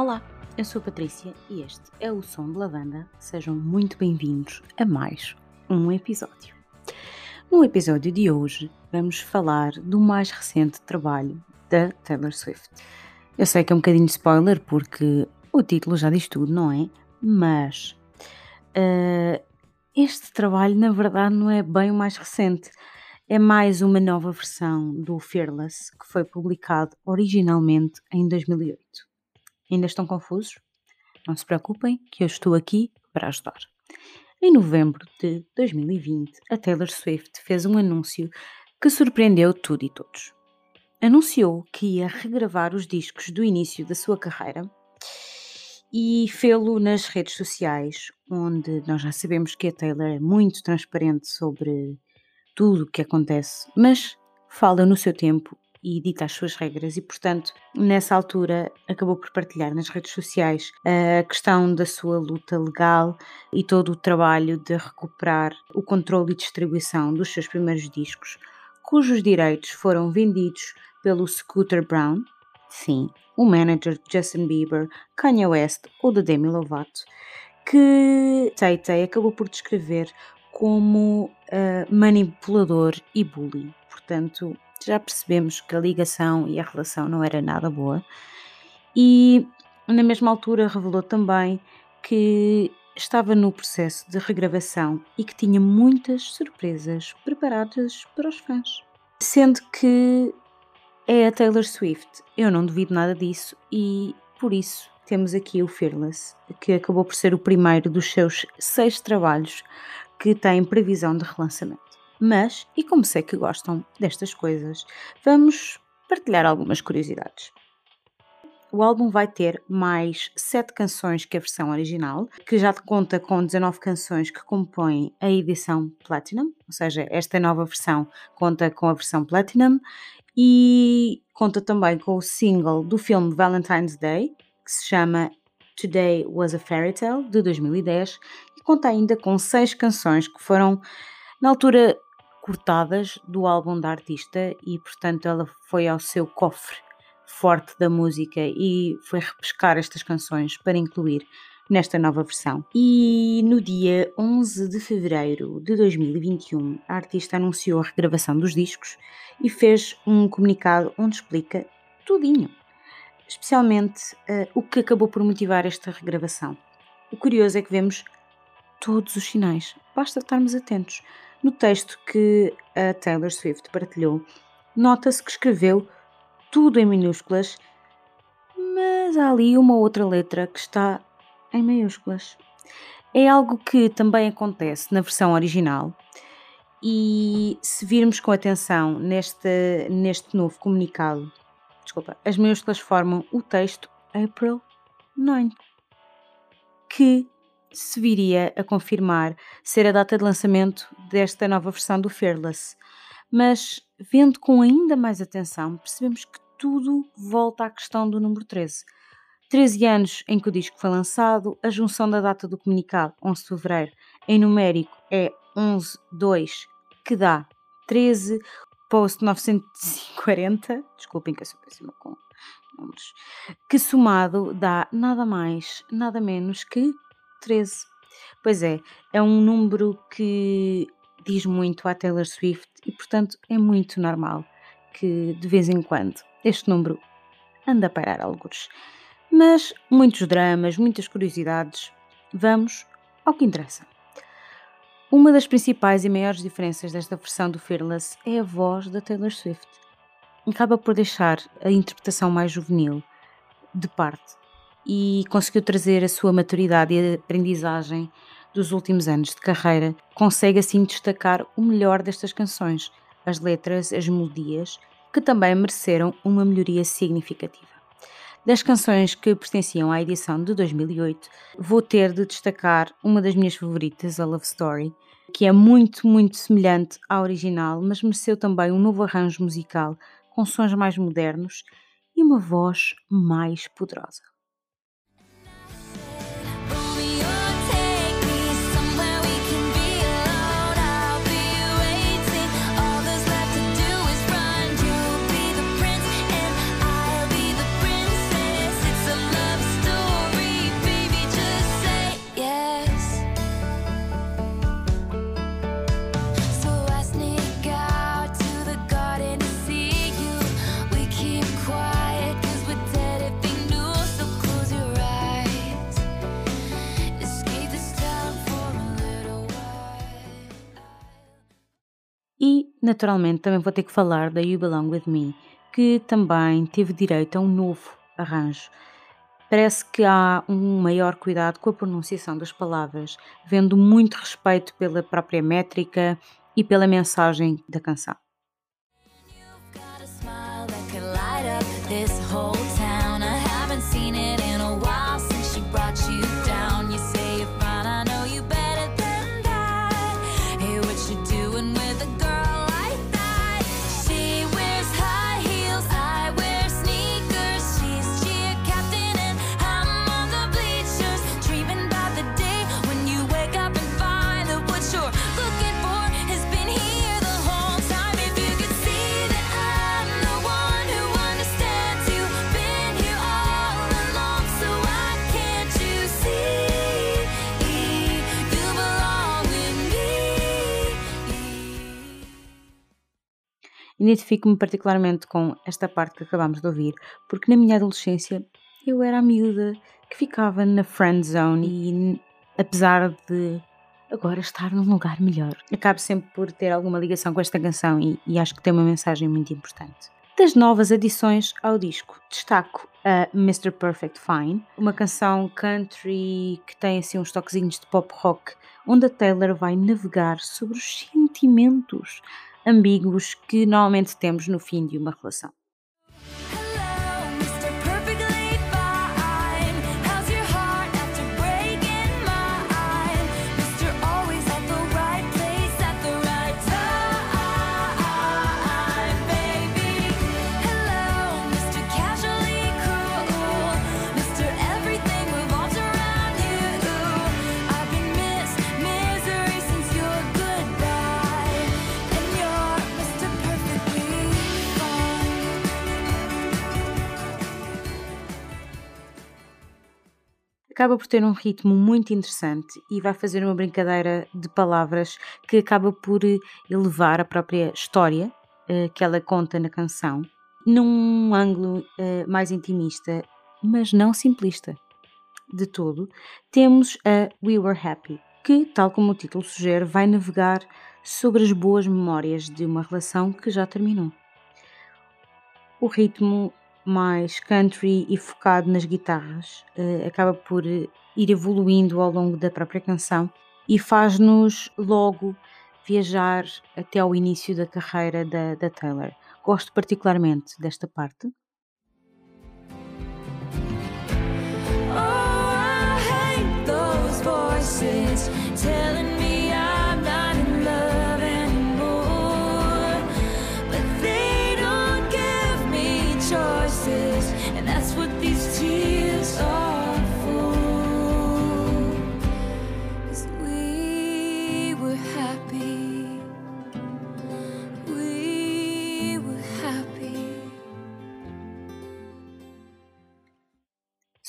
Olá, eu sou a Patrícia e este é o Som de Lavanda. Sejam muito bem-vindos a mais um episódio. No episódio de hoje vamos falar do mais recente trabalho da Taylor Swift. Eu sei que é um bocadinho de spoiler porque o título já diz tudo, não é? Mas uh, este trabalho na verdade não é bem o mais recente. É mais uma nova versão do Fearless que foi publicado originalmente em 2008. Ainda estão confusos? Não se preocupem, que eu estou aqui para ajudar. Em novembro de 2020, a Taylor Swift fez um anúncio que surpreendeu tudo e todos. Anunciou que ia regravar os discos do início da sua carreira e fê-lo nas redes sociais, onde nós já sabemos que a Taylor é muito transparente sobre tudo o que acontece, mas fala no seu tempo e dita as suas regras e, portanto, nessa altura acabou por partilhar nas redes sociais a questão da sua luta legal e todo o trabalho de recuperar o controle e distribuição dos seus primeiros discos, cujos direitos foram vendidos pelo Scooter Brown, sim, o manager de Justin Bieber, Kanye West ou da Demi Lovato, que Tay Tay acabou por descrever como uh, manipulador e bully. Portanto, já percebemos que a ligação e a relação não era nada boa. E na mesma altura revelou também que estava no processo de regravação e que tinha muitas surpresas preparadas para os fãs. Sendo que é a Taylor Swift, eu não duvido nada disso e por isso temos aqui o Fearless, que acabou por ser o primeiro dos seus seis trabalhos que tem previsão de relançamento. Mas, e como sei que gostam destas coisas, vamos partilhar algumas curiosidades. O álbum vai ter mais 7 canções que a versão original, que já conta com 19 canções que compõem a edição Platinum, ou seja, esta nova versão conta com a versão Platinum e conta também com o single do filme Valentine's Day, que se chama Today Was a Fairy Tale, de 2010, e conta ainda com 6 canções que foram, na altura, cortadas do álbum da artista e, portanto, ela foi ao seu cofre forte da música e foi repescar estas canções para incluir nesta nova versão. E no dia 11 de fevereiro de 2021, a artista anunciou a regravação dos discos e fez um comunicado onde explica tudinho, especialmente uh, o que acabou por motivar esta regravação. O curioso é que vemos todos os sinais, basta estarmos atentos. No texto que a Taylor Swift partilhou, nota-se que escreveu tudo em minúsculas, mas há ali uma outra letra que está em maiúsculas. É algo que também acontece na versão original. E se virmos com atenção neste, neste novo comunicado, desculpa, as minúsculas formam o texto April 9, que se viria a confirmar ser a data de lançamento desta nova versão do Fearless. Mas, vendo com ainda mais atenção, percebemos que tudo volta à questão do número 13. 13 anos em que o disco foi lançado, a junção da data do comunicado, 11 de fevereiro, em numérico é 11-2, que dá 13, post 940, desculpem que eu sou péssima com números, que somado dá nada mais, nada menos que 13. Pois é, é um número que diz muito à Taylor Swift e, portanto, é muito normal que de vez em quando este número anda a parar alguns. Mas muitos dramas, muitas curiosidades. Vamos ao que interessa. Uma das principais e maiores diferenças desta versão do Fearless é a voz da Taylor Swift. Acaba por deixar a interpretação mais juvenil de parte e conseguiu trazer a sua maturidade e aprendizagem dos últimos anos de carreira. Consegue assim destacar o melhor destas canções, as letras, as melodias, que também mereceram uma melhoria significativa. Das canções que pertenciam à edição de 2008, vou ter de destacar uma das minhas favoritas, a Love Story, que é muito, muito semelhante à original, mas mereceu também um novo arranjo musical com sons mais modernos e uma voz mais poderosa. Naturalmente também vou ter que falar da You Belong With Me, que também teve direito a um novo arranjo. Parece que há um maior cuidado com a pronunciação das palavras, vendo muito respeito pela própria métrica e pela mensagem da canção. Identifico-me particularmente com esta parte que acabámos de ouvir, porque na minha adolescência eu era a miúda que ficava na friend zone e apesar de agora estar num lugar melhor, acabo sempre por ter alguma ligação com esta canção e, e acho que tem uma mensagem muito importante. Das novas adições ao disco, destaco a Mr. Perfect Fine, uma canção country que tem assim uns toquezinhos de pop rock, onde a Taylor vai navegar sobre os sentimentos ambíguos que normalmente temos no fim de uma relação. Acaba por ter um ritmo muito interessante e vai fazer uma brincadeira de palavras que acaba por elevar a própria história uh, que ela conta na canção num ângulo uh, mais intimista, mas não simplista de todo. Temos a We Were Happy, que, tal como o título sugere, vai navegar sobre as boas memórias de uma relação que já terminou. O ritmo mais country e focado nas guitarras, uh, acaba por ir evoluindo ao longo da própria canção e faz-nos logo viajar até ao início da carreira da, da Taylor. Gosto particularmente desta parte.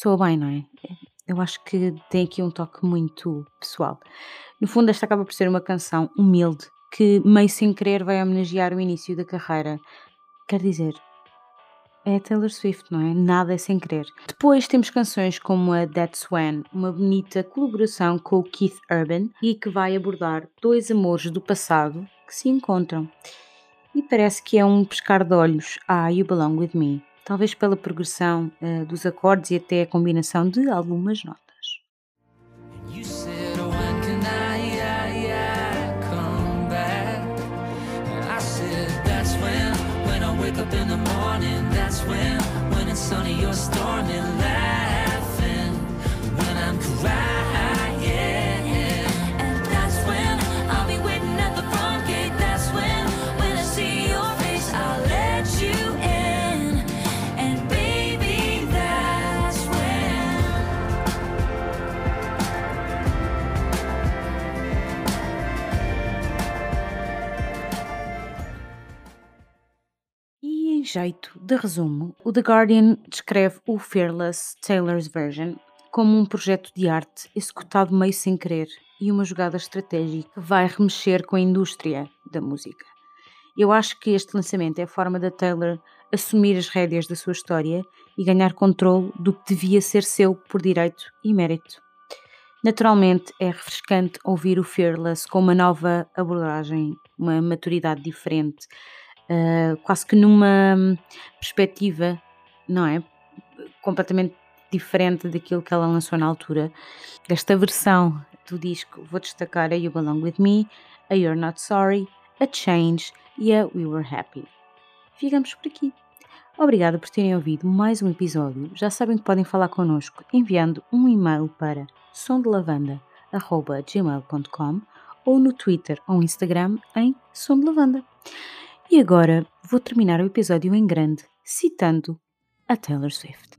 Soa bem, não é? Eu acho que tem aqui um toque muito pessoal. No fundo, esta acaba por ser uma canção humilde que, meio sem querer, vai homenagear o início da carreira. Quer dizer, é Taylor Swift, não é? Nada é sem querer. Depois temos canções como a That's When, uma bonita colaboração com o Keith Urban e que vai abordar dois amores do passado que se encontram. E parece que é um pescar de olhos a You Belong With Me talvez pela progressão uh, dos acordes e até a combinação de algumas notas. sunny, you're storming, laughing jeito de resumo, o The Guardian descreve o Fearless Taylor's Version como um projeto de arte executado meio sem querer e uma jogada estratégica que vai remexer com a indústria da música. Eu acho que este lançamento é a forma da Taylor assumir as rédeas da sua história e ganhar controle do que devia ser seu por direito e mérito. Naturalmente é refrescante ouvir o Fearless com uma nova abordagem, uma maturidade diferente, uh, quase que numa perspectiva, não é? Completamente diferente daquilo que ela lançou na altura. Esta versão do disco vou destacar a You Belong With Me, a You're Not Sorry, a Change e a We Were Happy. Ficamos por aqui. Obrigada por terem ouvido mais um episódio. Já sabem que podem falar connosco enviando um e-mail para sondelavanda.gmail.com ou no Twitter ou Instagram em Som de Lavanda. E agora vou terminar o episódio em grande citando a Taylor Swift.